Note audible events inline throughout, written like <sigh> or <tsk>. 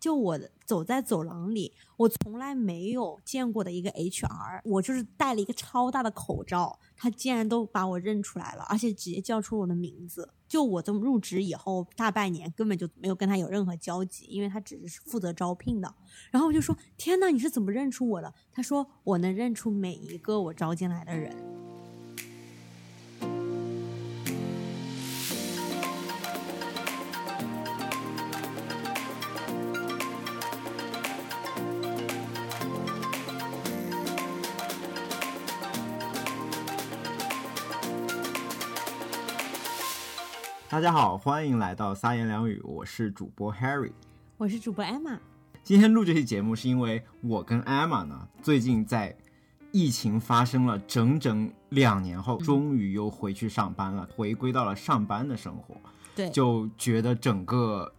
就我走在走廊里，我从来没有见过的一个 HR，我就是戴了一个超大的口罩，他竟然都把我认出来了，而且直接叫出我的名字。就我这么入职以后大半年，根本就没有跟他有任何交集，因为他只是负责招聘的。然后我就说：“天呐，你是怎么认出我的？”他说：“我能认出每一个我招进来的人。”大家好，欢迎来到三言两语，我是主播 Harry，我是主播 Emma。今天录这期节目是因为我跟 Emma 呢，最近在疫情发生了整整两年后，终于又回去上班了，回归到了上班的生活。对，就觉得整个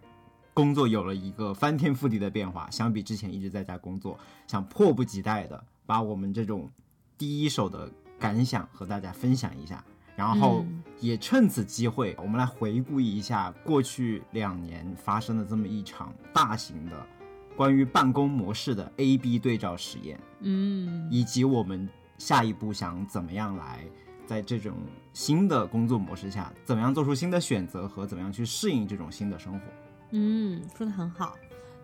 工作有了一个翻天覆地的变化，相比之前一直在家工作，想迫不及待的把我们这种第一手的感想和大家分享一下。然后也趁此机会，我们来回顾一下过去两年发生的这么一场大型的关于办公模式的 A/B 对照实验，嗯，以及我们下一步想怎么样来在这种新的工作模式下，怎么样做出新的选择和怎么样去适应这种新的生活。嗯，说的很好。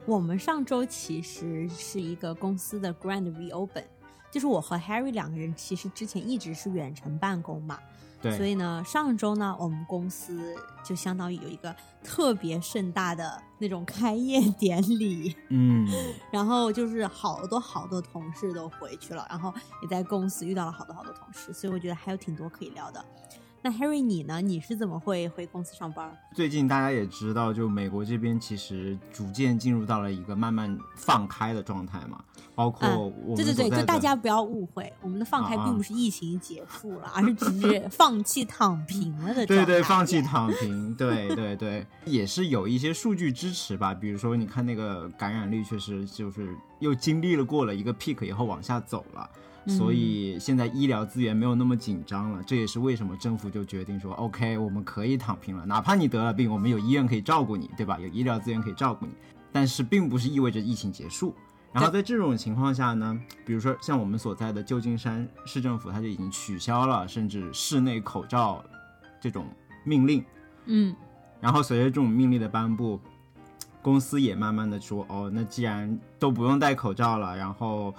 我们上周其实是一个公司的 Grand Reopen，就是我和 Harry 两个人其实之前一直是远程办公嘛。所以呢，上周呢，我们公司就相当于有一个特别盛大的那种开业典礼，<laughs> <laughs> 嗯，然后就是好多好多同事都回去了，然后也在公司遇到了好多好多同事，所以我觉得还有挺多可以聊的。那 Harry 你呢？你是怎么会回公司上班？最近大家也知道，就美国这边其实逐渐进入到了一个慢慢放开的状态嘛。包括我对对对，就大家不要误会，我们的放开并不是疫情结束了，而是只是 <laughs> 放弃躺平了的状态对 <laughs> 对，放弃躺平，对对对，也是有一些数据支持吧。比如说，你看那个感染率，确实就是又经历了过了一个 peak 以后往下走了。所以现在医疗资源没有那么紧张了，这也是为什么政府就决定说，OK，我们可以躺平了，哪怕你得了病，我们有医院可以照顾你，对吧？有医疗资源可以照顾你，但是并不是意味着疫情结束。然后在这种情况下呢，比如说像我们所在的旧金山市政府，它就已经取消了甚至室内口罩这种命令。嗯，然后随着这种命令的颁布，公司也慢慢的说，哦，那既然都不用戴口罩了，然后。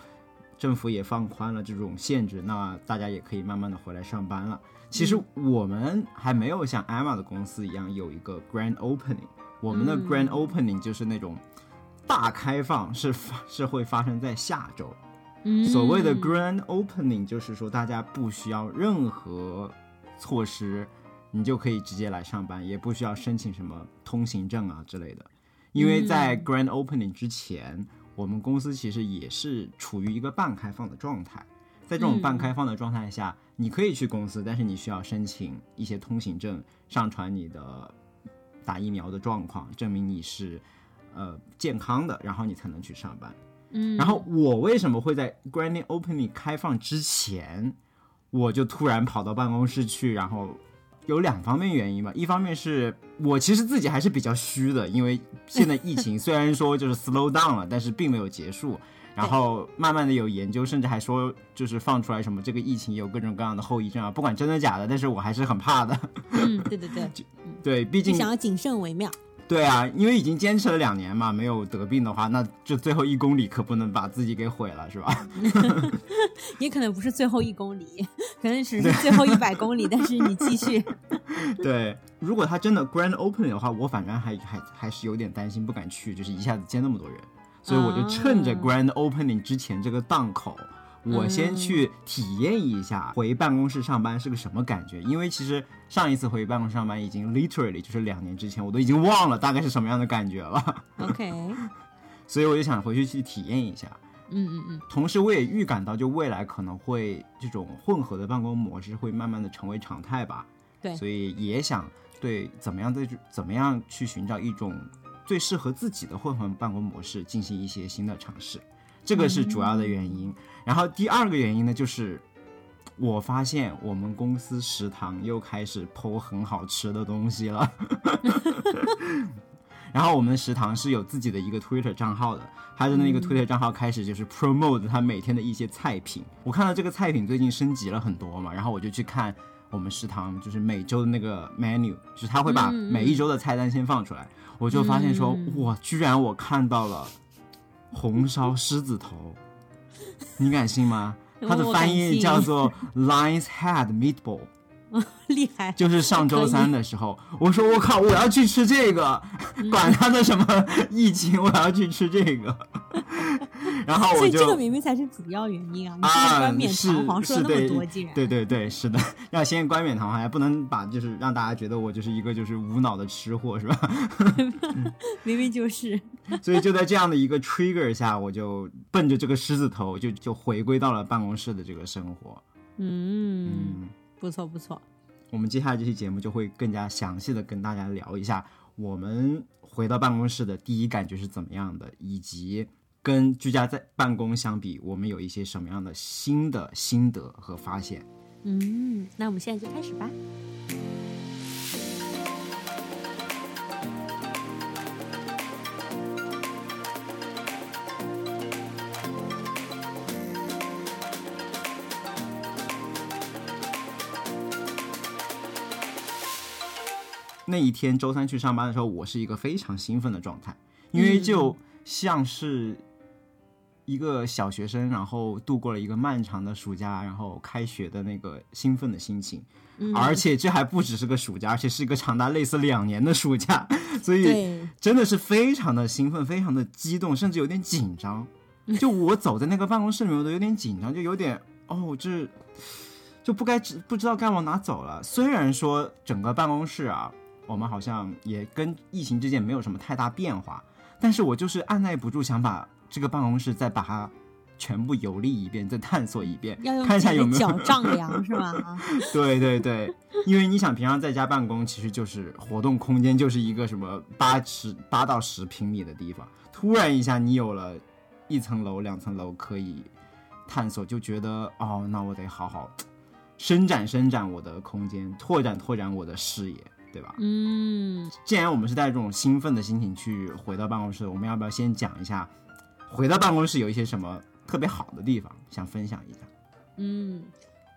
政府也放宽了这种限制，那大家也可以慢慢的回来上班了。其实我们还没有像 Emma 的公司一样有一个 Grand Opening，我们的 Grand Opening 就是那种大开放，是发是会发生在下周。所谓的 Grand Opening 就是说大家不需要任何措施，你就可以直接来上班，也不需要申请什么通行证啊之类的。因为在 Grand Opening 之前。我们公司其实也是处于一个半开放的状态，在这种半开放的状态下，你可以去公司，但是你需要申请一些通行证，上传你的打疫苗的状况，证明你是呃健康的，然后你才能去上班。嗯，然后我为什么会在 Grand Opening 开放之前，我就突然跑到办公室去，然后。有两方面原因吧，一方面是我其实自己还是比较虚的，因为现在疫情 <laughs> 虽然说就是 slow down 了，但是并没有结束。然后慢慢的有研究，甚至还说就是放出来什么这个疫情有各种各样的后遗症啊，不管真的假的，但是我还是很怕的。嗯，对对对，对，毕竟想要谨慎为妙。对啊，因为已经坚持了两年嘛，没有得病的话，那就最后一公里可不能把自己给毁了，是吧？<laughs> <laughs> 也可能不是最后一公里，可能只是最后一百公里，但是你继续。<laughs> 对，如果他真的 grand opening 的话，我反正还还还是有点担心，不敢去，就是一下子接那么多人，所以我就趁着 grand opening 之前这个档口。我先去体验一下回办公室上班是个什么感觉，因为其实上一次回办公室上班已经 literally 就是两年之前，我都已经忘了大概是什么样的感觉了。OK，<laughs> 所以我就想回去去体验一下。嗯嗯嗯。同时我也预感到，就未来可能会这种混合的办公模式会慢慢的成为常态吧。对。所以也想对怎么样的怎么样去寻找一种最适合自己的混合办公模式进行一些新的尝试。这个是主要的原因，然后第二个原因呢，就是我发现我们公司食堂又开始剖很好吃的东西了。然后我们食堂是有自己的一个 Twitter 账号的，他的那个 Twitter 账号开始就是 promote 他每天的一些菜品。我看到这个菜品最近升级了很多嘛，然后我就去看我们食堂就是每周的那个 menu，就是他会把每一周的菜单先放出来，我就发现说，哇，居然我看到了红烧狮子头，你敢信吗？<laughs> 它的翻译叫做 <laughs> Lion's Head Meatball。<laughs> 厉害！就是上周三的时候，我说我靠，我要去吃这个，管他的什么疫情，我要去吃这个。<laughs> 然后我就，所以这个明明才是主要原因啊！啊，冠冕堂皇说那么多，竟然对对对，是的，<laughs> 要先冠冕堂皇，还不能把就是让大家觉得我就是一个就是无脑的吃货，是吧？<laughs> 明明就是。所以就在这样的一个 trigger 下，我就奔着这个狮子头，就就回归到了办公室的这个生活。嗯嗯。不错不错，我们接下来这期节目就会更加详细的跟大家聊一下，我们回到办公室的第一感觉是怎么样的，以及跟居家在办公相比，我们有一些什么样的新的心得和发现。嗯，那我们现在就开始吧。那一天周三去上班的时候，我是一个非常兴奋的状态，因为就像是一个小学生，然后度过了一个漫长的暑假，然后开学的那个兴奋的心情。而且这还不只是个暑假，而且是一个长达类似两年的暑假，<laughs> 所以真的是非常的兴奋，非常的激动，甚至有点紧张。<laughs> 就我走在那个办公室里面，我都有点紧张，就有点哦，这就不该知不知道该往哪走了。虽然说整个办公室啊。我们好像也跟疫情之间没有什么太大变化，但是我就是按耐不住想把这个办公室再把它全部游历一遍，再探索一遍，看一下有没有脚丈量 <laughs> 是吧？对 <laughs> 对对，因为你想平常在家办公，其实就是活动空间就是一个什么八十八到十平米的地方，突然一下你有了一层楼、两层楼可以探索，就觉得哦，那我得好好 <tsk> 伸展伸展我的空间，拓展拓展我的视野。对吧？嗯，既然我们是带着这种兴奋的心情去回到办公室，我们要不要先讲一下回到办公室有一些什么特别好的地方，想分享一下？嗯，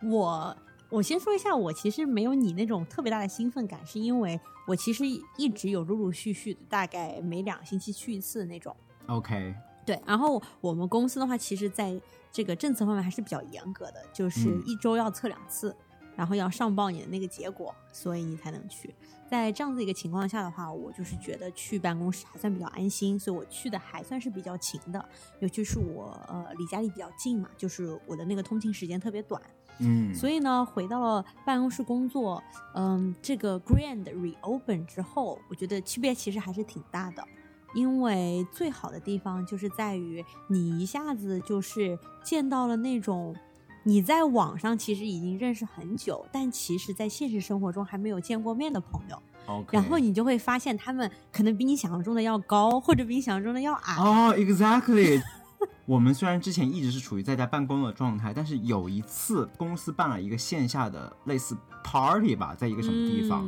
我我先说一下，我其实没有你那种特别大的兴奋感，是因为我其实一直有陆陆续续的，大概每两星期去一次那种。OK，对。然后我们公司的话，其实在这个政策方面还是比较严格的，就是一周要测两次。然后要上报你的那个结果，所以你才能去。在这样子一个情况下的话，我就是觉得去办公室还算比较安心，所以我去的还算是比较勤的。尤其是我呃离家里比较近嘛，就是我的那个通勤时间特别短。嗯，所以呢，回到了办公室工作，嗯，这个 Grand reopen 之后，我觉得区别其实还是挺大的。因为最好的地方就是在于你一下子就是见到了那种。你在网上其实已经认识很久，但其实在现实生活中还没有见过面的朋友，然后你就会发现他们可能比你想象中的要高，或者比你想象中的要矮。哦，exactly。<laughs> 我们虽然之前一直是处于在家办公的状态，但是有一次公司办了一个线下的类似 party 吧，在一个什么地方，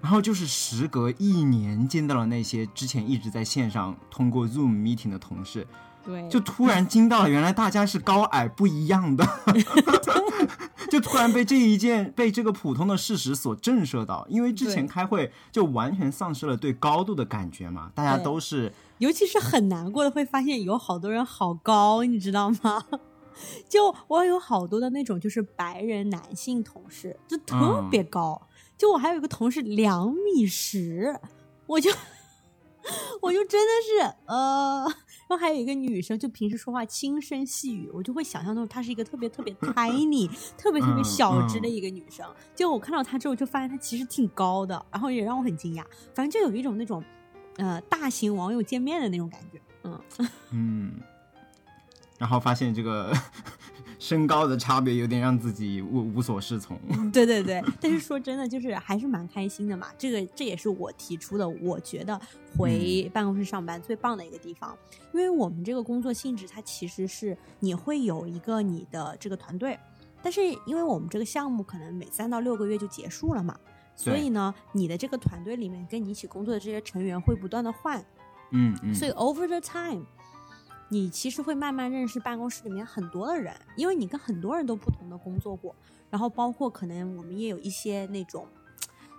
然后就是时隔一年见到了那些之前一直在线上通过 Zoom meeting 的同事。对，就突然惊到了，原来大家是高矮不一样的 <laughs> <laughs> 就突然被这一件被这个普通的事实所震慑到，因为之前开会就完全丧失了对高度的感觉嘛，大家都是，尤其是很难过的会发现有好多人好高，你知道吗？<laughs> 就我有好多的那种就是白人男性同事，就特别高，就我还有一个同事两米十，我就我就真的是呃。然后还有一个女生，就平时说话轻声细语，我就会想象中她是一个特别特别 tiny、特别 <laughs> 特别小只的一个女生。就我看到她之后，就发现她其实挺高的，然后也让我很惊讶。反正就有一种那种，呃，大型网友见面的那种感觉。嗯 <laughs> 嗯，然后发现这个。身高的差别有点让自己无无所适从。<laughs> 对对对，但是说真的，就是还是蛮开心的嘛。这个这也是我提出的，我觉得回办公室上班最棒的一个地方，因为我们这个工作性质，它其实是你会有一个你的这个团队，但是因为我们这个项目可能每三到六个月就结束了嘛，所以呢，你的这个团队里面跟你一起工作的这些成员会不断的换，嗯嗯，所以 over the time，你其实会慢慢认识办公室里面很多的人，因为你跟很多人都不同的工作过，然后包括可能我们也有一些那种。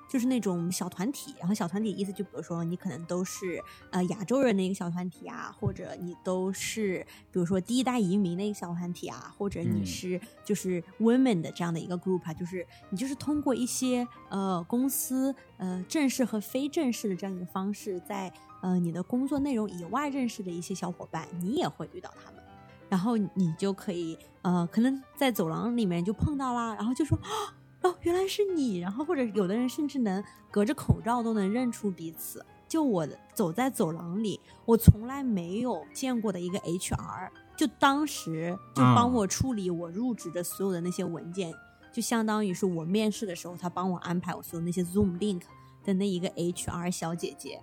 就是那种小团体，然后小团体意思就比如说你可能都是呃亚洲人的一个小团体啊，或者你都是比如说第一代移民的一个小团体啊，或者你是就是 women 的这样的一个 group 啊，就是你就是通过一些呃公司呃正式和非正式的这样一个方式，在呃你的工作内容以外认识的一些小伙伴，你也会遇到他们，然后你就可以呃可能在走廊里面就碰到啦，然后就说。哦，原来是你。然后或者有的人甚至能隔着口罩都能认出彼此。就我走在走廊里，我从来没有见过的一个 HR，就当时就帮我处理我入职的所有的那些文件，就相当于是我面试的时候他帮我安排我所有那些 Zoom link 的那一个 HR 小姐姐。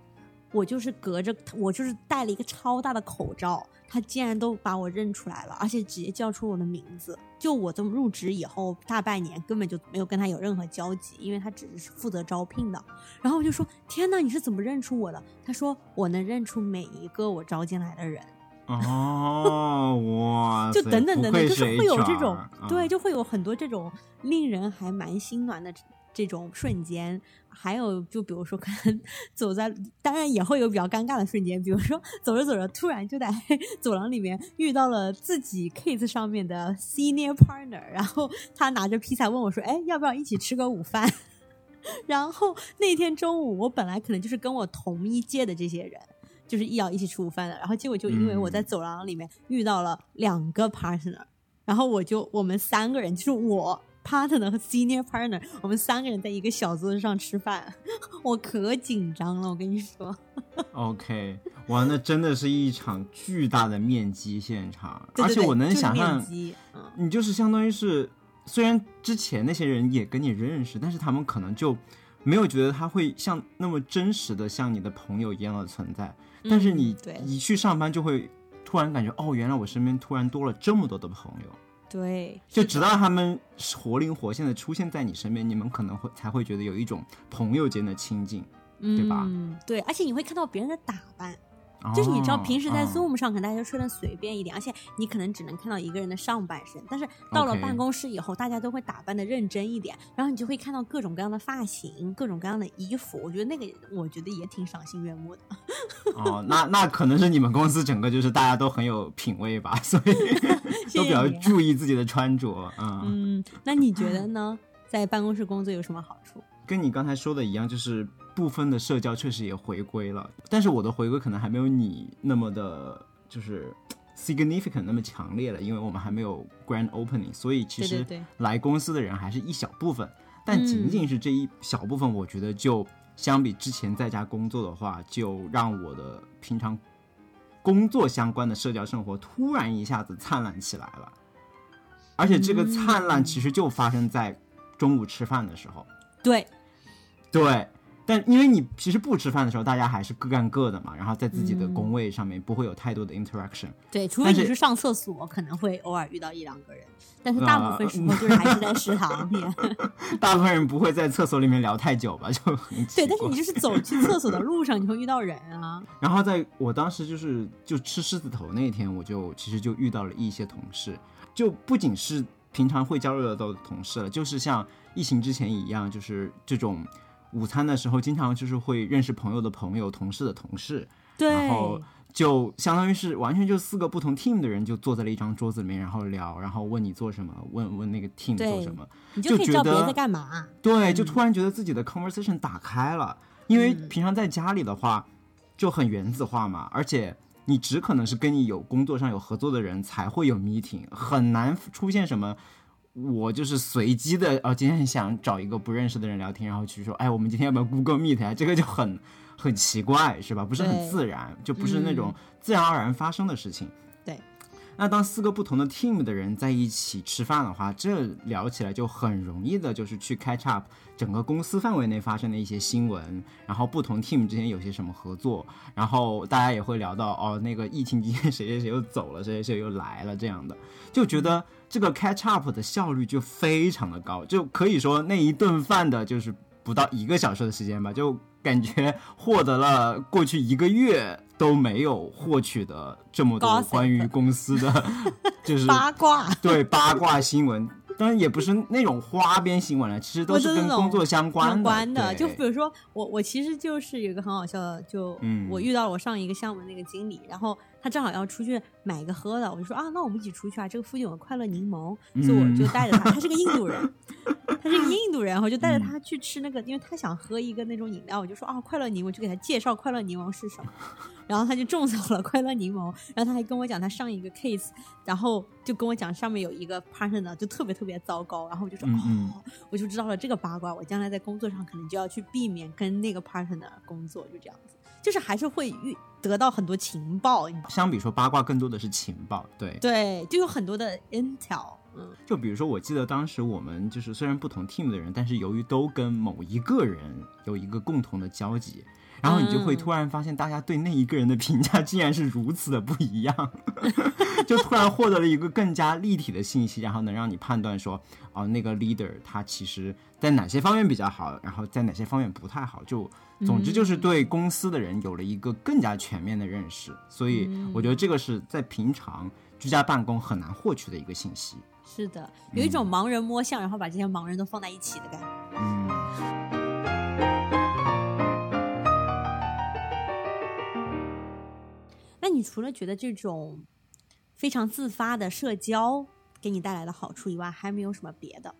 我就是隔着，我就是戴了一个超大的口罩，他竟然都把我认出来了，而且直接叫出我的名字。就我这么入职以后大半年，根本就没有跟他有任何交集，因为他只是负责招聘的。然后我就说：“天哪，你是怎么认出我的？”他说：“我能认出每一个我招进来的人。”哦，哇！<laughs> 就等等等等，就是会有这种，对，就会有很多这种令人还蛮心暖的。这种瞬间，还有就比如说，可能 <laughs> 走在，当然也会有比较尴尬的瞬间，比如说 <laughs> 走着走着，突然就在 <laughs> 走廊里面遇到了自己 case 上面的 senior partner，然后他拿着披萨问我说：“哎，要不要一起吃个午饭？”然后那天中午，我本来可能就是跟我同一届的这些人，就是要一起吃午饭的，然后结果就因为我在走廊里面遇到了两个 partner，然后我就我们三个人就是我。Partner 和 senior partner，我们三个人在一个小桌子上吃饭，我可紧张了，我跟你说。OK，哇，那真的是一场巨大的面基现场，而且我能想象，你就是相当于是，虽然之前那些人也跟你认识，但是他们可能就没有觉得他会像那么真实的像你的朋友一样的存在，但是你一去上班就会突然感觉，哦，原来我身边突然多了这么多的朋友。对，就直到他们活灵活现的出现在你身边，你们可能会才会觉得有一种朋友间的亲近，对吧？对，而且你会看到别人的打扮。就是你知道，平时在 Zoom 上可能大家就穿的随便一点，而且你可能只能看到一个人的上半身。但是到了办公室以后，大家都会打扮的认真一点，然后你就会看到各种各样的发型、各种各样的衣服。我觉得那个，我觉得也挺赏心悦目的。<laughs> 哦，那那可能是你们公司整个就是大家都很有品味吧，所以都比较注意自己的穿着。嗯嗯，那你觉得呢？在办公室工作有什么好处？跟你刚才说的一样，就是。部分的社交确实也回归了，但是我的回归可能还没有你那么的，就是 significant 那么强烈了，因为我们还没有 grand opening，所以其实来公司的人还是一小部分，但仅仅是这一小部分，我觉得就相比之前在家工作的话，就让我的平常工作相关的社交生活突然一下子灿烂起来了，而且这个灿烂其实就发生在中午吃饭的时候，对，对。但因为你其实不吃饭的时候，大家还是各干各的嘛，然后在自己的工位上面不会有太多的 interaction。对，除非你是上厕所，可能会偶尔遇到一两个人，但是大部分时候就是还是在食堂里。<laughs> 大部分人不会在厕所里面聊太久吧？就对，但是你就是走去厕所的路上，你会遇到人啊。<laughs> 然后在我当时就是就吃狮子头那天，我就其实就遇到了一些同事，就不仅是平常会交流的同事了，就是像疫情之前一样，就是这种。午餐的时候，经常就是会认识朋友的朋友、同事的同事，然后就相当于是完全就四个不同 team 的人就坐在了一张桌子里面，然后聊，然后问你做什么，问问那个 team 做什么，你就可以知道别人在干嘛。对，就突然觉得自己的 conversation 打开了，因为平常在家里的话就很原子化嘛，而且你只可能是跟你有工作上有合作的人才会有 meeting，很难出现什么。我就是随机的，哦，今天想找一个不认识的人聊天，然后去说，哎，我们今天要不要 Google Meet 啊？这个就很很奇怪，是吧？不是很自然，就不是那种自然而然发生的事情。那当四个不同的 team 的人在一起吃饭的话，这聊起来就很容易的，就是去 catch up 整个公司范围内发生的一些新闻，然后不同 team 之间有些什么合作，然后大家也会聊到，哦，那个疫情期间谁谁谁又走了，谁谁谁又来了，这样的，就觉得。这个 catch up 的效率就非常的高，就可以说那一顿饭的就是不到一个小时的时间吧，就感觉获得了过去一个月都没有获取的这么多关于公司的 <laughs> 就是八卦。对八卦新闻。当然也不是那种花边新闻了，其实都是跟工作相关的。相关的，就比如说我，我其实就是有一个很好笑的，就嗯我遇到了我上一个项目的那个经理，然后他正好要出去买一个喝的，我就说啊，那我们一起出去啊，这个附近有个快乐柠檬，所以我就带着他，他是个印度人，<laughs> 他是个印度人，然后就带着他去吃那个，因为他想喝一个那种饮料，我就说啊，快乐柠檬，就给他介绍快乐柠檬是什么，<laughs> 然后他就种草了快乐柠檬，然后他还跟我讲他上一个 case，然后就跟我讲上面有一个 partner 就特别特别糟糕，然后我就说、哦，我就知道了这个八卦，我将来在工作上可能就要去避免跟那个 partner 工作，就这样子，就是还是会遇得到很多情报，相比说八卦更多的是情报，对。对，就有很多的 intel，嗯就比如说，我记得当时我们就是虽然不同 team 的人，但是由于都跟某一个人有一个共同的交集，然后你就会嗯。突然发现，大家对那一个人的评价竟然是如此的不一样，<laughs> 就突然获得了一个更加立体的信息，然后能让你判断说，哦，那个 leader 他其实在哪些方面比较好，然后在哪些方面不太好，就总之就是对公司的人有了一个更加全面的认识，所以我觉得这个是在平常居家办公很难获取的一个信息。是的，有一种盲人摸象，然后把这些盲人都放在一起的感觉。嗯。你除了觉得这种非常自发的社交给你带来的好处以外，还没有什么别的？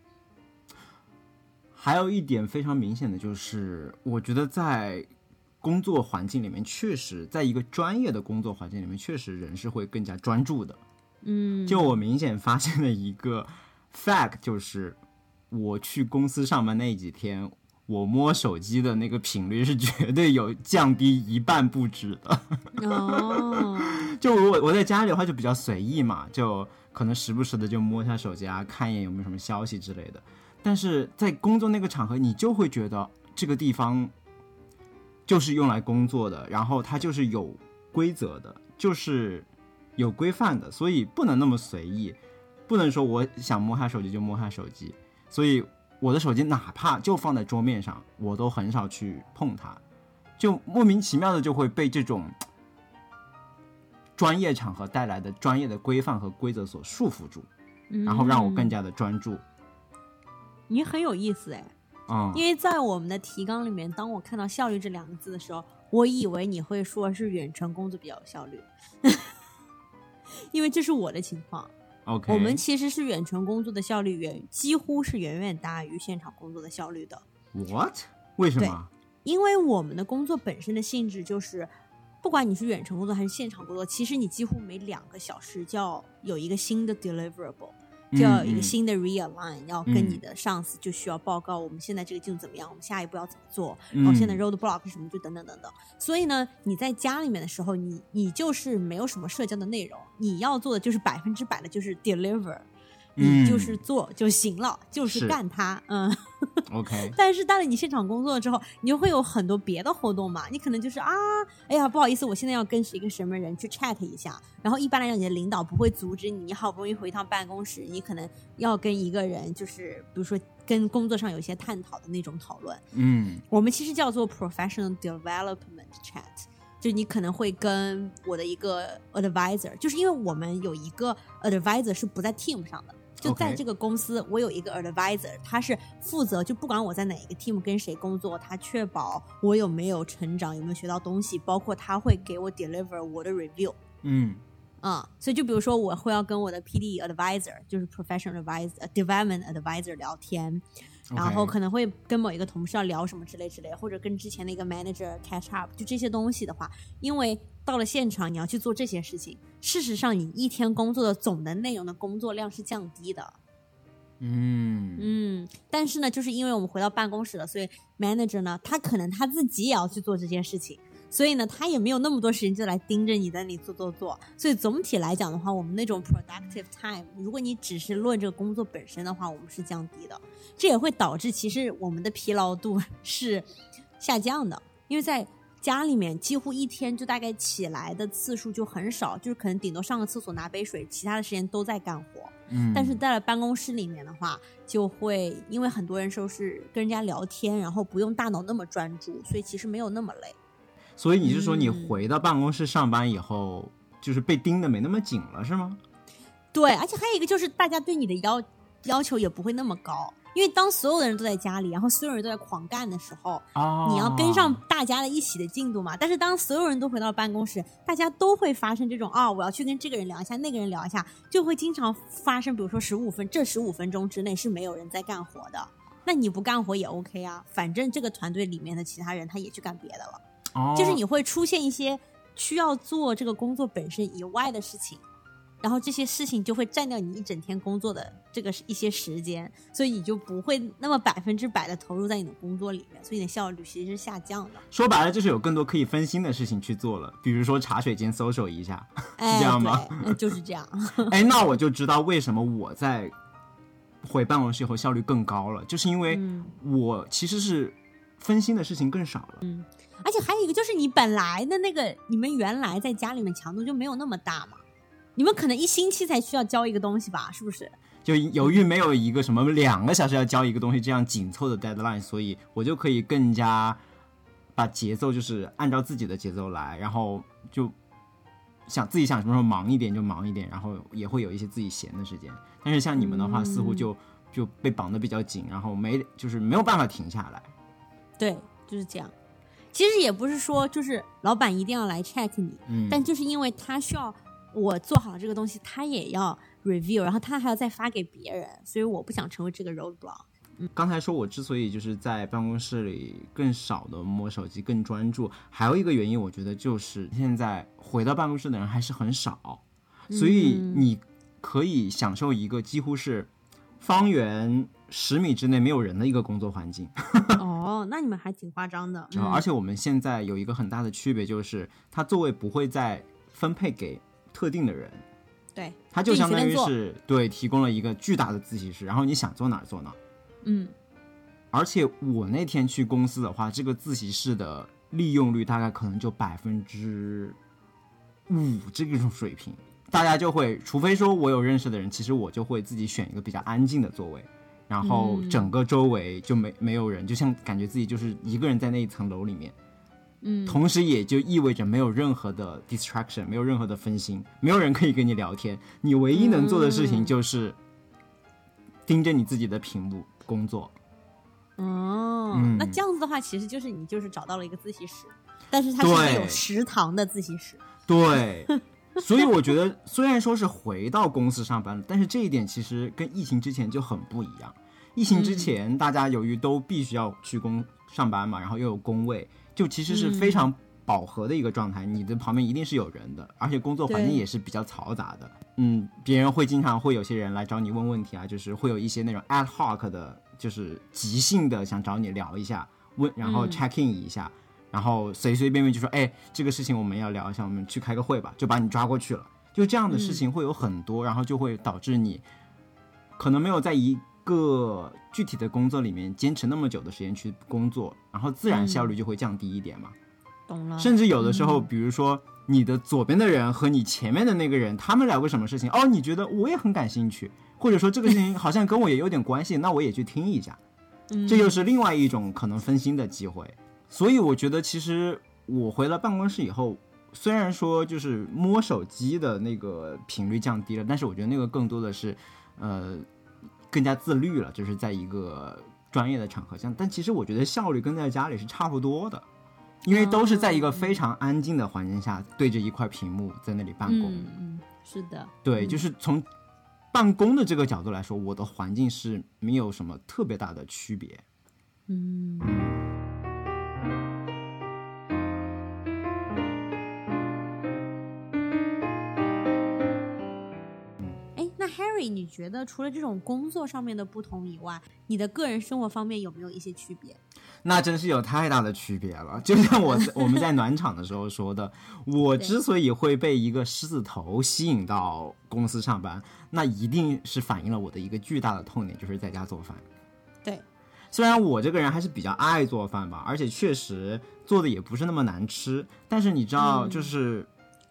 还有一点非常明显的就是，我觉得在工作环境里面，确实在一个专业的工作环境里面，确实人是会更加专注的。嗯，就我明显发现的一个 fact 就是，我去公司上班那几天，我摸手机的那个频率是绝对有降低一半不止的。哦，<laughs> 就我我在家里的话就比较随意嘛，就可能时不时的就摸一下手机啊，看一眼有没有什么消息之类的。但是在工作那个场合，你就会觉得这个地方就是用来工作的，然后它就是有规则的，就是有规范的，所以不能那么随意，不能说我想摸下手机就摸下手机。所以我的手机哪怕就放在桌面上，我都很少去碰它，就莫名其妙的就会被这种 <tsk> 专业场合带来的专业的规范和规则所束缚住，然后让我更加的专注。你很有意思哎，嗯，因为在我们的提纲里面，当我看到“效率”这两个字的时候，我以为你会说是远程工作比较有效率，<laughs> 因为这是我的情况。OK，我们其实是远程工作的效率远几乎是远远大于现场工作的效率的，what？为什么？因为我们的工作本身的性质就是，不管你是远程工作还是现场工作，其实你几乎每两个小时就要有一个新的 deliverable。就要有一个嗯新的 realign，、要跟嗯。你的上司就需要报告我们现在这个进度怎么样，我们下一步要怎么做，嗯然后现在 roadblock 什么，就等等等等。所以呢，你在家里面的时候，你你就是没有什么社交的内容，你要做的就是百分之百的就是 deliver，你就是做就行了，就是是干它，嗯。OK，<laughs> 但是到了你现场工作之后，你就会有很多别的活动嘛。你可能就是啊，哎呀，不好意思，我现在要跟一个什么人去 chat 一下。然后一般来讲，你的领导不会阻止你。你好不容易回一趟办公室，你可能要跟一个人，就是比如说跟工作上有一些探讨的那种讨论。嗯我们其实叫做 professional development chat。就你可能会跟我的一个 advisor，就是因为我们有一个 advisor 是不在 team 上的，就在这个公司我有一个 advisor，他是负责就不管我在哪一个 team 跟谁工作，他确保我有没有成长，有没有学到东西，包括他会给我 deliver 我的 review。嗯啊、所以就比如说我会要跟我的 PD advisor，就是 professional advisor、呃 development advisor 聊天，然后可能会跟某一个同事要聊什么之类之类，或者跟之前的一个 manager catch up，就这些东西的话，因为到了现场你要去做这些事情，事实上你一天工作的总的内容的工作量是降低的。嗯嗯，但是呢，就是因为我们回到办公室了，所以 manager 呢，他可能他自己也要去做这件事情，所以呢，他也没有那么多时间就来盯着你在那里做做做。所以总体来讲的话，我们那种 productive time，如果你只是论这个工作本身的话，我们是降低的，这也会导致其实我们的疲劳度 <laughs> 是下降的，因为在家里面几乎一天就大概起来的次数就很少，就是可能顶多上个厕所拿杯水，其他的时间都在干活。嗯，但是在了办公室里面的话，就会因为很多人都是跟人家聊天，然后不用大脑那么专注，所以其实没有那么累。所以你是说你嗯回到办公室上班以后，就是被盯的没那么紧了，是吗？对，而且还有一个就是大家对你的要要求也不会那么高，因为当所有的人都在家里，然后所有人都在狂干的时候，哦，你要跟上大家的一起的进度嘛。但是当所有人都回到办公室，大家都会发生这种啊，我要去跟这个人聊一下，那个人聊一下，就会经常发生，比如说十五分这十五分钟之内是没有人在干活的。那你不干活也 OK 啊，反正这个团队里面的其他人他也去干别的了。哦，就是你会出现一些需要做这个工作本身以外的事情，然后这些事情就会占掉你一整天工作的这个一些时间，所以你就不会那么百分之百的投入在你的工作里面，所以你的效率其实是下降的。说白了就是有更多可以分心的事情去做了，比如说茶水间搜索一下。哎，这样吗就是这样。<laughs> 哎，那我就知道为什么我在回办公室以后效率更高了，就是因为嗯我其实是分心的事情更少了。而且还有一个就是你本来的那个，你们原来在家里面强度就没有那么大嘛，你们可能一星期才需要交一个东西吧，是不是？就由于没有一个什么两个小时要交一个东西这样紧凑的 deadline，所以我就可以更加把节奏就是按照自己的节奏来，然后就想自己想什么时候忙一点就忙一点，然后也会有一些自己闲的时间。但是像你们的话，嗯似乎就就被绑得比较紧，然后没就是没有办法停下来。对，就是这样。其实也不是说就是老板一定要来 check 你，嗯，但就是因为他需要我做好了这个东西，他也要 review，然后他还要再发给别人，所以我不想成为这个 roadblock。刚才说我之所以就是在办公室里更少的摸手机，更专注，还有一个原因，我觉得就是现在回到办公室的人还是很少，所以嗯你可以享受一个几乎是方圆十米之内没有人的一个工作环境。哦，那你们还挺夸张的。嗯、而且我们现在有一个很大的区别，就是它座位不会再分配给特定的人，对，它就相当于是对提供了一个巨大的自习室，然后你想坐哪儿坐哪儿。嗯，而且我那天去公司的话，这个自习室的利用率大概可能就百分之五这种水平，大家就会，除非说我有认识的人，其实我就会自己选一个比较安静的座位，然后嗯。整个周围就没没有人，就像感觉自己就是一个人在那一层楼里面，嗯，同时也就意味着没有任何的 distraction，没有任何的分心，没有人可以跟你聊天，你唯一能做的事情嗯。就是盯着你自己的屏幕工作。哦，嗯。那这样子的话，其实就是你就是找到了一个自习室，但是它是有食堂的自习室。对，<laughs> <laughs> 所以我觉得虽然说是回到公司上班了，但是这一点其实跟疫情之前就很不一样。疫情之前，大家由于都必须要去工上班嘛，然后又有工位，就其实是非常饱和的一个状态。你的旁边一定是有人的，而且工作环境也是比较嘈杂的。嗯，别人会经常会有些人来找你问问题啊，就是会有一些那种 ad hoc 的，就是即兴的想找你聊一下，问然后嗯 check in 一下。然后随随便便就说，哎，这个事情我们要聊一下，我们去开个会吧，就把你抓过去了。就这样的事情会有很多，然后就会导致你可能没有在一个具体的工作里面坚持那么久的时间去工作，然后自然嗯效率就会降低一点嘛。懂了。甚至有的时候，嗯比如说你的左边的人和你前面的那个人，他们聊个什么事情，哦，你觉得我也很感兴趣，或者说这个事情好像跟我也有点关系，那我也去听一下。嗯这又是另外一种可能分心的机会。所以我觉得，其实我回了办公室以后，虽然说就是摸手机的那个频率降低了，但是我觉得那个更多的是，呃，更加自律了，就是在一个专业的场合下。但其实我觉得效率跟在家里是差不多的，因为都是在一个非常安静的环境下，对着一块屏幕在那里办公。嗯嗯，是的，对，嗯就是从办公的这个角度来说，我的环境是没有什么特别大的区别。嗯。哎，那 Harry，你觉得除了这种工作上面的不同以外，你的个人生活方面有没有一些区别？那真是有太大的区别了。就像我 <laughs> 我们在暖场的时候说的，我之所以会被一个狮子头吸引到公司上班，那一定是反映了我的一个巨大的痛点，就是在家做饭。对，虽然我这个人还是比较爱做饭吧，而且确实做的也不是那么难吃，但是你知道，嗯就是、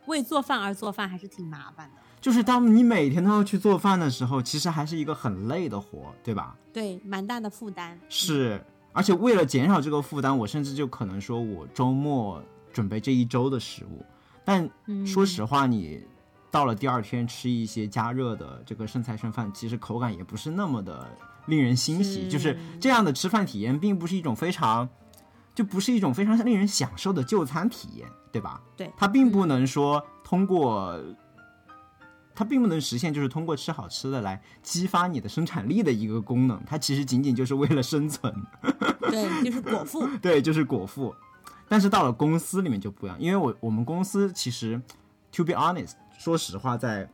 为做饭而做饭还是挺麻烦的。就是当你每天都要去做饭的时候，其实还是一个很累的活，对吧？对，蛮大的负担。是，而且为了减少这个负担，我甚至就可能说我周末准备这一周的食物，但嗯说实话，你到了第二天吃一些加热的这个剩菜剩饭，其实口感也不是那么的令人欣喜。是就是这样的吃饭体验，并不是一种非常，就不是一种非常令人享受的就餐体验，对吧？对它并不能说通过。它并不能实现，就是通过吃好吃的来激发你的生产力的一个功能，它其实仅仅就是为了生存。<laughs> 对，就是果腹。<laughs> 对，就是果腹。但是到了公司里面就不一样，因为我我们公司其实，to be honest，说实话，在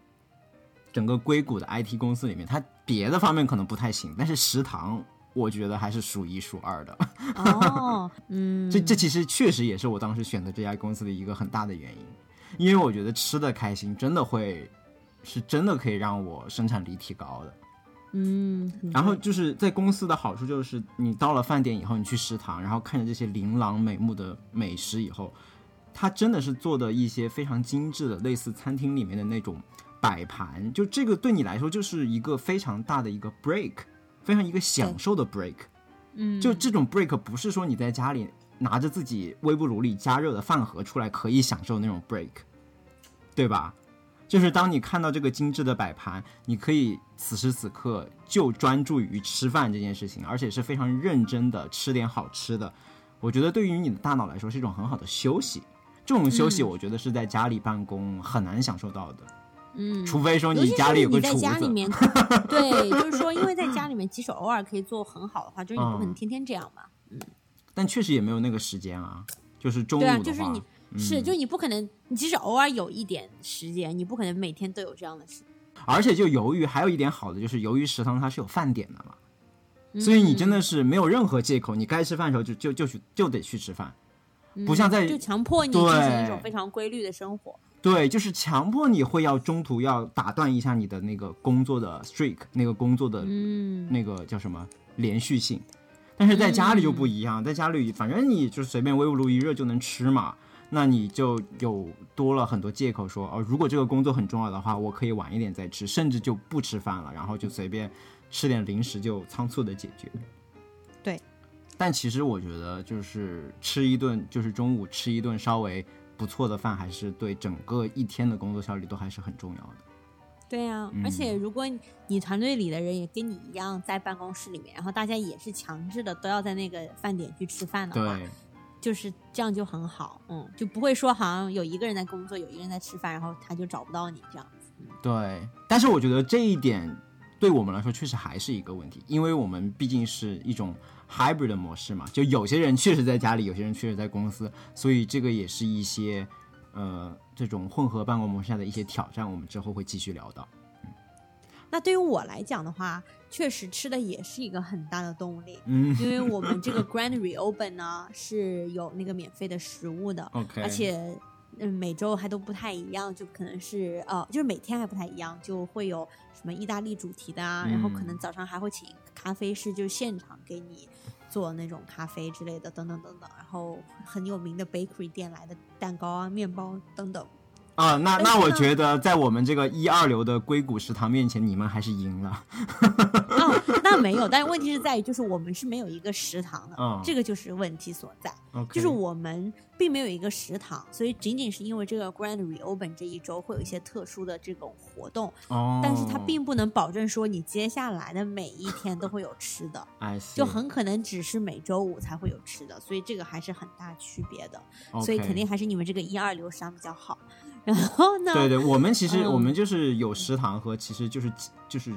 整个硅谷的 IT 公司里面，它别的方面可能不太行，但是食堂我觉得还是数一数二的。哦，<laughs> 嗯，这这其实确实也是我当时选择这家公司的一个很大的原因，因为我觉得吃的开心真的会，是真的可以让我生产力提高的。嗯，然后就是在公司的好处就是，你到了饭点以后，你去食堂，然后看着这些琳琅美目的美食以后，它真的是做的一些非常精致的，类似餐厅里面的那种摆盘，就这个对你来说就是一个非常大的一个 break，非常一个享受的 break。嗯，就这种 break 不是说你在家里拿着自己微波炉里加热的饭盒出来可以享受那种 break，对吧？就是当你看到这个精致的摆盘，你可以此时此刻就专注于吃饭这件事情，而且是非常认真的吃点好吃的。我觉得对于你的大脑来说是一种很好的休息。这种休息，嗯我觉得是在家里办公很难享受到的，嗯，除非说你家里有个厨子。家里面，<laughs> 对，就是说，因为在家里面，即使偶尔可以做很好的话，就是你不可能嗯天天这样嘛。嗯但确实也没有那个时间啊，就是中午对啊，的是你是，就你不可能，你即使偶尔有一点时间，你不可能每天都有这样的事。而且就由于还有一点好的就是，由于食堂它是有饭点的嘛，所以你真的是没有任何借口，你该吃饭的时候就就就去就得去吃饭，不像在嗯就强迫你进行一种非常规律的生活。对，就是强迫你会要中途要打断一下你的那个工作的 streak，那个工作的嗯，那个叫什么连续性。但是在家里就不一样，在家里反正你就随便微波炉一热就能吃嘛，那你就有多了很多借口说哦，如果这个工作很重要的话，我可以晚一点再吃，甚至就不吃饭了，然后就随便吃点零食就仓促的解决。对，但其实我觉得就是吃一顿，就是中午吃一顿稍微不错的饭，还是对整个一天的工作效率都还是很重要的。对呀、嗯而且如果你团队里的人也跟你一样在办公室里面，然后大家也是强制的都要在那个饭点去吃饭的话，对，就是这样就很好，嗯，就不会说好像有一个人在工作，有一个人在吃饭，然后他就找不到你这样子。对，但是我觉得这一点对我们来说确实还是一个问题，因为我们毕竟是一种 hybrid 的模式嘛，就有些人确实在家里，有些人确实在公司，所以这个也是一些呃这种混合办公模式下的一些挑战，我们之后会继续聊到。那对于我来讲的话，确实吃的也是一个很大的动力，嗯。因为我们这个 Grand Reopen 呢是有那个免费的食物的，，OK，而且嗯每周还都不太一样，就可能是呃就是每天还不太一样，就会有什么意大利主题的啊，然后可能嗯。早上还会请咖啡师就现场给你做那种咖啡之类的，等等等等，然后很有名的 bakery 店来的蛋糕啊、面包等等。啊，那那我觉得在我们这个一二流的硅谷食堂面前，你们还是赢了。哦，<laughs> 那没有，但是问题是在于，就是我们是没有一个食堂的，嗯这个就是问题所在。就是我们并没有一个食堂，所以仅仅是因为这个 Grand Reopen 这一周会有一些特殊的这种活动，哦，但是它并不能保证说你接下来的每一天都会有吃的 <laughs> 就很可能只是每周五才会有吃的，所以这个还是很大区别的。所以肯定还是你们这个一二流食堂比较好。然后呢，对对，我们其实、嗯我们就是有食堂和其实就是就是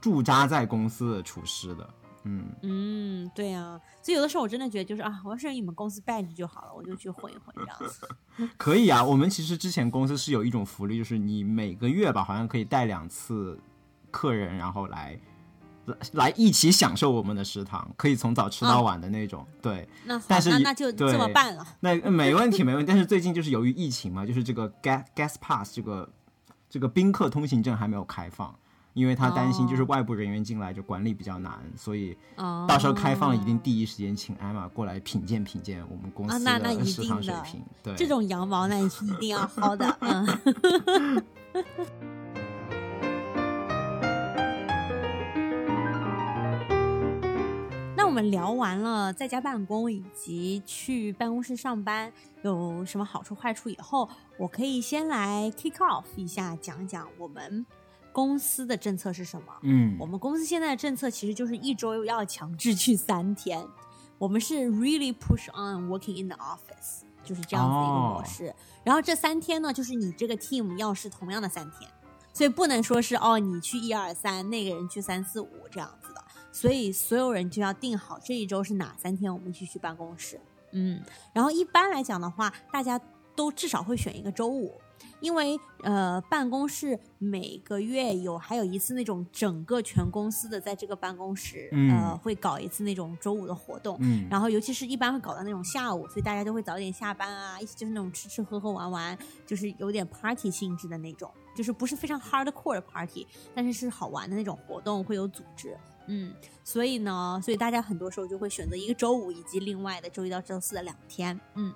驻扎在公司的厨师的，嗯，嗯，对呀、所以有的时候我真的觉得就是啊，我要是你们公司 badge 就好了，我就去混一混这样子。<laughs> 可以啊。我们其实之前公司是有一种福利，就是你每个月吧，好像可以带两次客人，然后来来来来一起享受我们的食堂，可以从早吃到晚的那种。对，那好，但是那那就这么办了。那呃没问题没问题。但是最近就是由于疫情嘛，就是这个 gas gas pass 这个这个宾客通行证还没有开放，因为他担心就是哦外部人员进来就管理比较难，所以哦，到时候开放了一定第一时间请艾玛过来品鉴品鉴我们公司的食堂水平。对，这种羊毛那是一定要薅的，嗯。我们聊完了在家办公以及去办公室上班有什么好处坏处以后，我可以先来 kick off 一下，讲讲我们公司的政策是什么。嗯我们公司现在的政策其实就是一周要强制去三天，我们是 really push on working in the office，就是这样子的一个模式。然后这三天呢，就是你这个 team 要是同样的三天，所以不能说是哦你去一二三，那个人去三四五这样子的。所以所有人就要定好这一周是哪三天我们一起去办公室。嗯，然后一般来讲的话，大家都至少会选一个周五，因为呃，办公室每个月有还有一次那种整个全公司的在这个办公室、嗯呃会搞一次那种周五的活动，嗯，然后尤其是一般会搞到那种下午，所以大家都会早点下班啊，一起就是那种吃吃喝喝玩玩，就是有点 party 性质的那种，就是不是非常 hardcore 的 party，但是是好玩的那种活动会有组织。嗯，所以呢，所以大家很多时候就会选择一个周五以及另外的周一到周四的两天。嗯，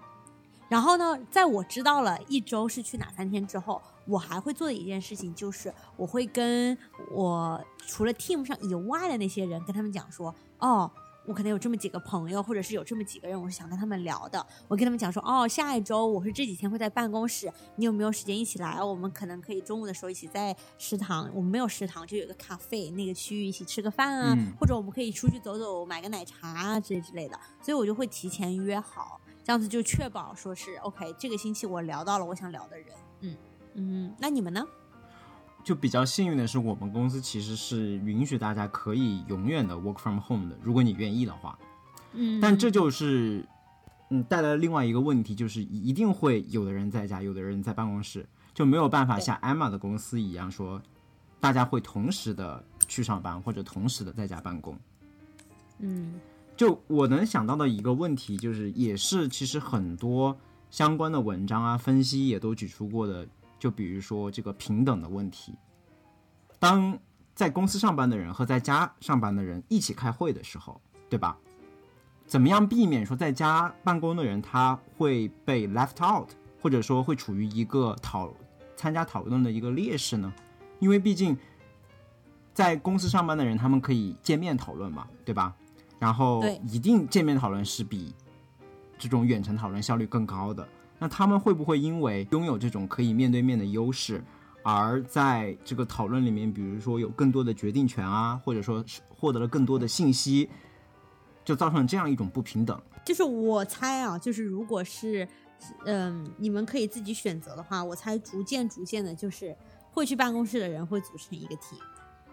然后呢，在我知道了一周是去哪三天之后，我还会做的一件事情就是，我会跟我除了 team 上以外的那些人跟他们讲说，哦。我可能有这么几个朋友，或者是有这么几个人，我是想跟他们聊的。我跟他们讲说，哦，下一周我是这几天会在办公室，你有没有时间一起来？我们可能可以中午的时候一起在食堂，我们没有食堂，就有个咖啡那个区域一起吃个饭啊，嗯或者我们可以出去走走，买个奶茶啊之类之类的。所以我就会提前约好，这样子就确保说是 OK，这个星期我聊到了我想聊的人。嗯嗯，那你们呢？就比较幸运的是，我们公司其实是允许大家可以永远的 work from home 的，如果你愿意的话。嗯，但这就是，嗯，带来了另外一个问题，就是一定会有的人在家，有的人在办公室，就没有办法像 Emma 的公司一样说，大家会同时的去上班或者同时的在家办公。嗯就我能想到的一个问题，就是也是其实很多相关的文章啊、分析也都举出过的，就比如说这个平等的问题。当在公司上班的人和在家上班的人一起开会的时候，对吧？怎么样避免说在家办公的人他会被 left out，或者说会处于一个讨参加讨论的一个劣势呢？因为毕竟在公司上班的人，他们可以见面讨论嘛，对吧？然后对一定见面讨论是比这种远程讨论效率更高的。那他们会不会因为拥有这种可以面对面的优势，而在这个讨论里面，比如说有更多的决定权啊，或者说是获得了更多的信息，就造成这样一种不平等？就是我猜啊，就是如果是，嗯，你们可以自己选择的话，我猜逐渐逐渐的，就是会去办公室的人会组成一个 team，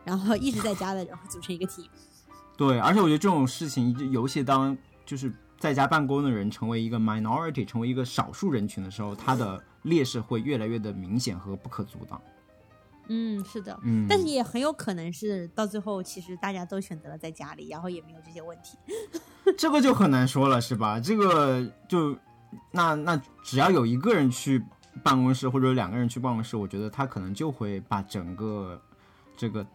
然后一直在家的人会组成一个 team。<laughs> 对，而且我觉得这种事情，就尤其当就是在家办公的人成为一个 minority，成为一个少数人群的时候，他的劣势会越来越的明显和不可阻挡。嗯，是的，嗯，但是也很有可能是到最后，其实大家都选择了在家里，然后也没有这些问题。<laughs> <laughs> 这个就很难说了，是吧？这个就那那只要有一个人去办公室，或者有两个人去办公室，我觉得他可能就会把整个这个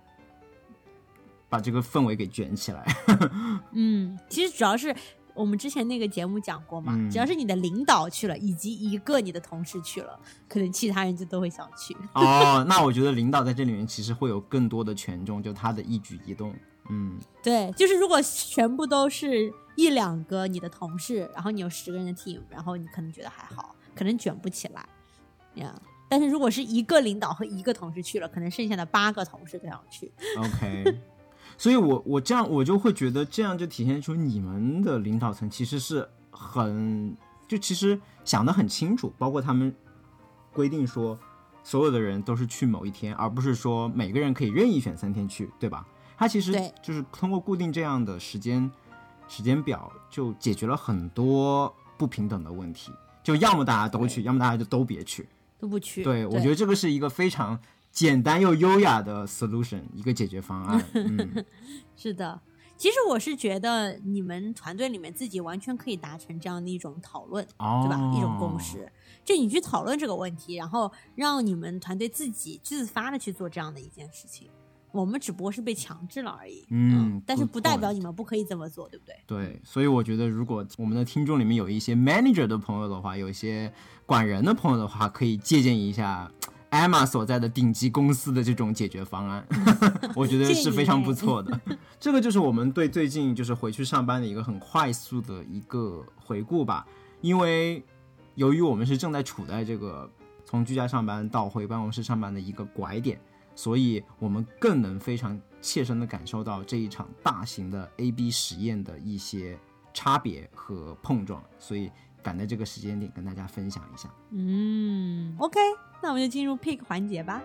把这个氛围给卷起来。<laughs> 嗯，其实主要是我们之前那个节目讲过嘛，嗯只要是你的领导去了，以及一个你的同事去了，可能其他人就都会想去。哦，那我觉得领导在这里面其实会有更多的权重，就他的一举一动。嗯，对，就是如果全部都是一两个你的同事，然后你有十个人的 team，然后你可能觉得还好，可能卷不起来呀。但是如果是一个领导和一个同事去了，可能剩下的八个同事都想去。OK，所以我我这样我就会觉得这样就体现出你们的领导层其实是很就其实想得很清楚，包括他们规定说所有的人都是去某一天，而不是说每个人可以任意选三天去，对吧？他其实就是通过固定这样的时间时间表，就解决了很多不平等的问题。就要么大家都去，要么大家就都别去。都不去。对，我觉得这个是一个非常简单又优雅的 solution，一个解决方案。<laughs> 嗯，是的。其实我是觉得你们团队里面自己完全可以达成这样的一种讨论，哦，对吧？一种共。识，就你去讨论这个问题，然后让你们团队自己自发的去做这样的一件事情。我们只不过是被强制了而已。嗯但是不代表你们不可以这么做，对不对？对，所以我觉得，如果我们的听众里面有一些 manager 的朋友的话，有一些管人的朋友的话，可以借鉴一下 Emma 所在的顶级公司的这种解决方案，<laughs> <laughs> 我觉得是非常不错的。<laughs> 这个就是我们对最近就是回去上班的一个很快速的一个回顾吧，因为由于我们是正在处在这个从居家上班到回办公室上班的一个拐点，所以我们更能非常切身的感受到这一场大型的 A/B 实验的一些差别和碰撞，所以赶在这个时间点跟大家分享一下。嗯，OK，那我们就进入 pick 环节吧。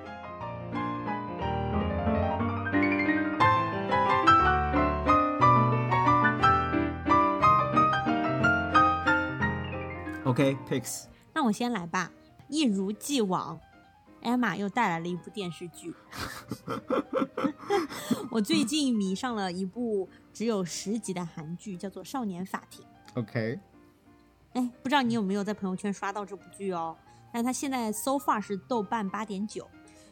OK picks，、那我先来吧，一如既往，Emma 又带来了一部电视剧。<laughs> 我最近迷上了一部只有十集的韩剧，叫做《少年法庭》。OK，哎，不知道你有没有在朋友圈刷到这部剧哦？但它现在 so far 是豆瓣八点九，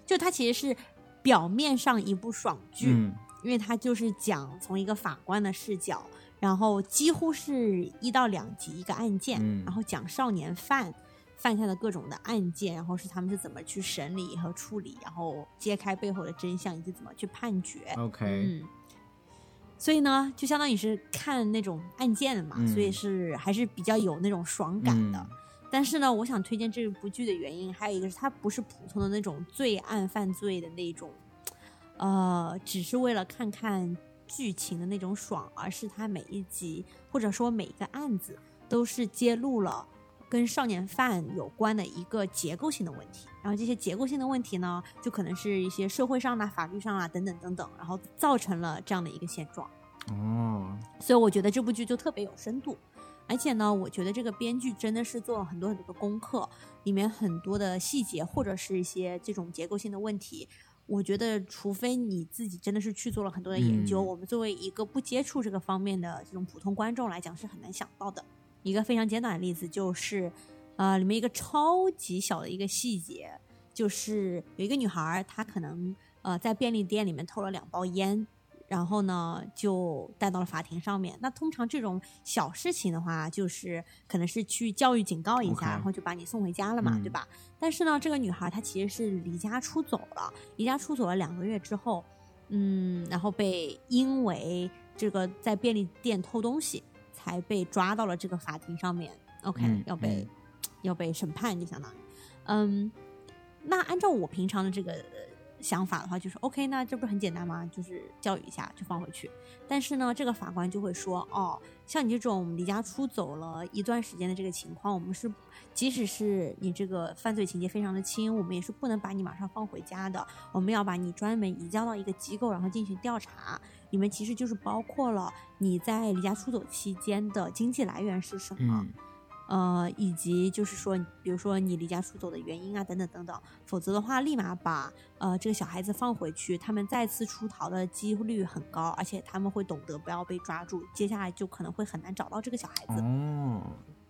就它其实是表面上一部爽剧，嗯因为它就是讲从一个法官的视角，然后几乎是一到两集一个案件，嗯然后讲少年犯犯下的各种的案件，然后是他们是怎么去审理和处理，然后揭开背后的真相以及怎么去判决。，OK，嗯，所以呢，就相当于是看那种案件的嘛，嗯所以是还是比较有那种爽感的。嗯但是呢，我想推荐这部剧的原因，还有一个是它不是普通的那种罪案犯罪的那种，呃，只是为了看看剧情的那种爽，而是它每一集或者说每一个案子都是揭露了跟少年犯有关的一个结构性的问题。然后这些结构性的问题呢，就可能是一些社会上啦、法律上啦等等等等，然后造成了这样的一个现状。哦，所以我觉得这部剧就特别有深度，而且呢，我觉得这个编剧真的是做了很多很多的功课，里面很多的细节或者是一些这种结构性的问题，我觉得除非你自己真的是去做了很多的研究，嗯我们作为一个不接触这个方面的这种普通观众来讲是很难想到的。一个非常简短的例子就是，呃，里面一个超级小的一个细节，就是有一个女孩儿，她可能呃在便利店里面偷了两包烟，然后呢就带到了法庭上面。那通常这种小事情的话，就是可能是去教育警告一下然后就把你送回家了嘛，嗯对吧？但是呢，这个女孩她其实是离家出走了，离家出走了两个月之后，嗯，然后被因为这个在便利店偷东西，才被抓到了这个法庭上面。OK，、嗯要被、嗯要被审判，就相当于，嗯，那按照我平常的这个呃想法的话，就是 OK，那这不是很简单吗？就是教育一下就放回去。但是呢，这个法官就会说，哦，像你这种离家出走了一段时间的这个情况，我们是即使是你这个犯罪情节非常的轻，我们也是不能把你马上放回家的，我们要把你专门移交到一个机构，然后进行调查。里面其实就是包括了你在离家出走期间的经济来源是什么。呃，以及就是说，比如说你离家出走的原因啊，等等等等，否则的话，立马把呃这个小孩子放回去，他们再次出逃的几率很高，而且他们会懂得不要被抓住，接下来就可能会很难找到这个小孩子。哦，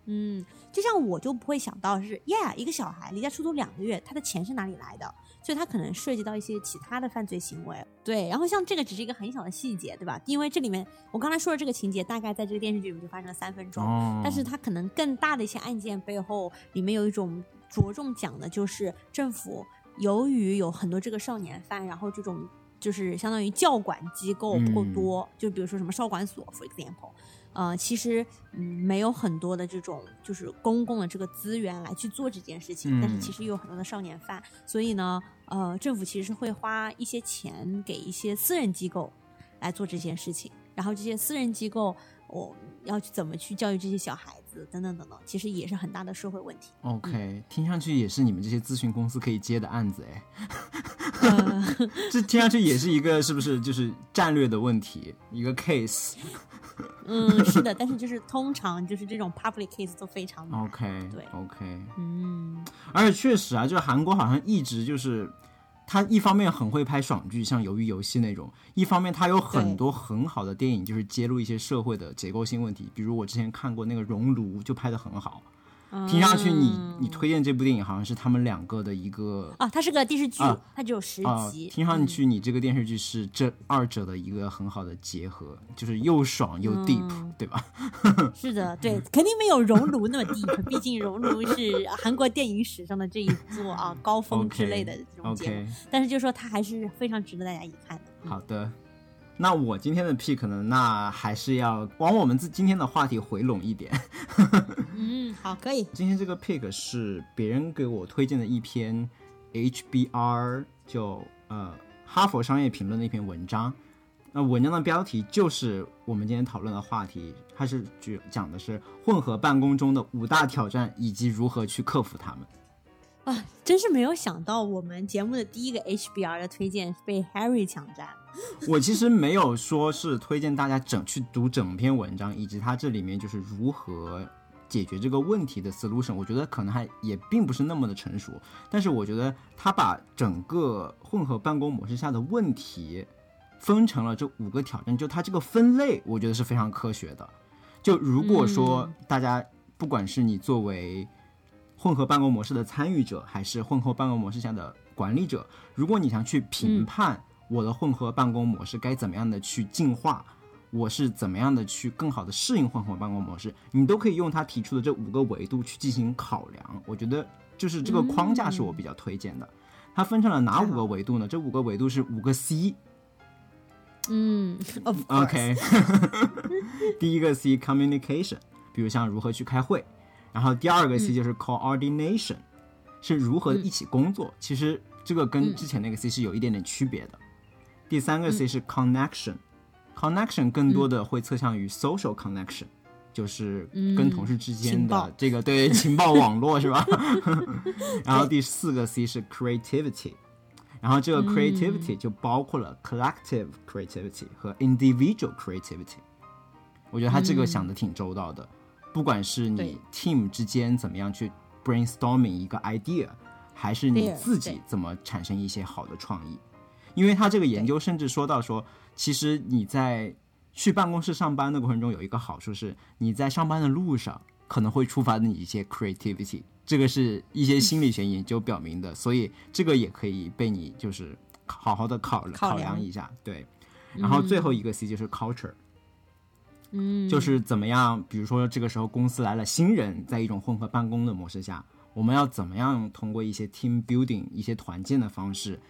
嗯，就像我就不会想到是，yeah，一个小孩离家出走两个月，他的钱是哪里来的？所以他可能涉及到一些其他的犯罪行为。对，然后像这个只是一个很小的细节，对吧？因为这里面我刚才说的这个情节，大概在这个电视剧里面就发生了三分钟，哦，但是它可能更大的一些案件背后，里面有一种着重讲的就是政府由于有很多这个少年犯，然后这种就是相当于教管机构不够多，就比如说什么少管所，for example，呃，其实嗯没有很多的这种就是公共的这个资源来去做这件事情，但是嗯。其实有很多的少年犯，所以呢，呃，政府其实是会花一些钱给一些私人机构来做这件事情，然后这些私人机构我、要去怎么去教育这些小孩子等等等等，其实也是很大的社会问题。OK，听上去也是你们这些咨询公司可以接的案子哎，呃 <laughs> 这听上去也是一个是不是就是战略的问题，一个 case。嗯，是的，但是就是通常就是这种 public case 都非常。OK，对，OK，嗯，而且确实啊，就是韩国好像一直就是。他一方面很会拍爽剧，像《鱿鱼游戏》那种；一方面他有很多很好的电影，就是揭露一些社会的结构性问题。比如我之前看过那个《熔炉》，就拍得很好。听上去你嗯你推荐这部电影好像是他们两个的一个啊，它是个电视剧，啊它只有十啊，集。听上去你这个电视剧是这二者的一个很好的结合，就是又爽又 deep，、嗯对吧？<laughs> 是的，对，肯定没有《熔炉》那么 deep，<laughs> 毕竟《熔炉》是韩国电影史上的这一座啊高峰之类的这种节目。OK，但是就说它还是非常值得大家一看的。嗯好的。那我今天的 pick 呢？那还是要往我们自今天的话题回拢一点。<laughs> 嗯，好，可以。今天这个 pick 是别人给我推荐的一篇 HBR 就呃哈佛商业评论的一篇文章。那文章的标题就是我们今天讨论的话题，它是举讲的是混合办公中的五大挑战以及如何去克服它们。啊，真是没有想到，我们节目的第一个 HBR 的推荐被 Harry 抢占。<laughs> 我其实没有说是推荐大家整去读整篇文章，以及它这里面就是如何解决这个问题的 solution，我觉得可能还也并不是那么的成熟。但是我觉得他把整个混合办公模式下的问题分成了这五个挑战，就它这个分类，我觉得是非常科学的。就如果说大家不管是你作为混合办公模式的参与者，还是混合办公模式下的管理者，如果你想去评判我的混合办公模式该怎么样的去进化，我是怎么样的去更好的适应混合办公模式，你都可以用他提出的这五个维度去进行考量。我觉得就是这个框架是我比较推荐的。它分成了哪五个维度呢？这五个维度是五个 C。嗯 course，OK，<laughs> 第一个 C communication，比如像如何去开会，然后第二个 C 就是 coordination，、是如何一起工作。其实这个跟之前那个 C 是有一点点区别的。第三个 C 是 connection，connection、更多的会侧向于 social connection，、就是跟同事之间的这个对情报网络是吧？然后第四个 C 是 creativity。然后这个 creativity 就包括了 collective creativity 和 individual creativity。我觉得他这个想的挺周到的，不管是你 team 之间怎么样去 brainstorming 一个 idea，还是你自己怎么产生一些好的创意。因为他这个研究甚至说到说，其实你在去办公室上班的过程中，有一个好处是，你在上班的路上可能会触发你一些 creativity，这个是一些心理学研究表明的，所以这个也可以被你就是好好的考考考量。量一下，对。然后最后一个 C 就是 culture，嗯，就是怎么样，比如说这个时候公司来了新人，在一种混合办公的模式下，我们要怎么样通过一些 team building、一些团建的方式，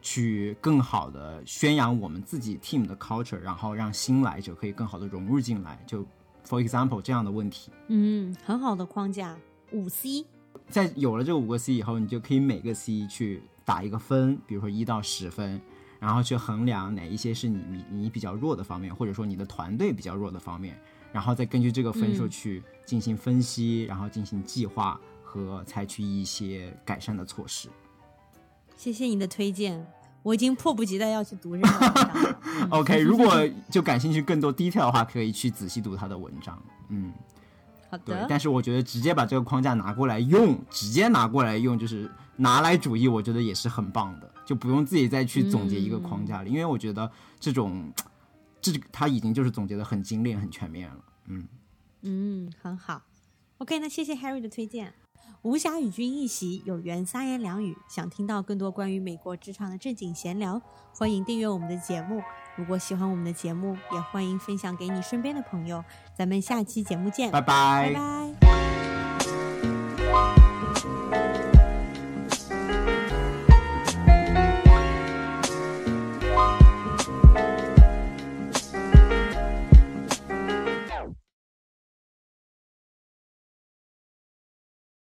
去更好的宣扬我们自己 team 的 culture，然后让新来者可以更好的融入进来。就 for example 这样的问题，嗯，很好的框架，五 C。在有了这五个 C 以后，你就可以每个 C 去打一个分，比如说一到十分，然后去衡量哪一些是你你你比较弱的方面，或者说你的团队比较弱的方面，然后再根据这个分数嗯去进行分析，然后进行计划和采取一些改善的措施。谢谢你的推荐，我已经迫不及待要去读这篇文章了。嗯 <laughs> <laughs> OK，如果就感兴趣更多 detail 的话，可以去仔细读他的文章。嗯，对好的，，但是我觉得直接把这个框架拿过来用，直接拿过来用，就是拿来主义，我觉得也是很棒的，就不用自己再去总结一个框架了，因为我觉得这种，<tsk> 这他已经就是总结的很精炼、很全面了。嗯，嗯，很好。OK，那谢谢 Harry 的推荐。无暇与君一席，有缘三言两语。想听到更多关于美国职场的正经闲聊，欢迎订阅我们的节目。如果喜欢我们的节目，也欢迎分享给你身边的朋友。咱们下期节目见，拜拜拜拜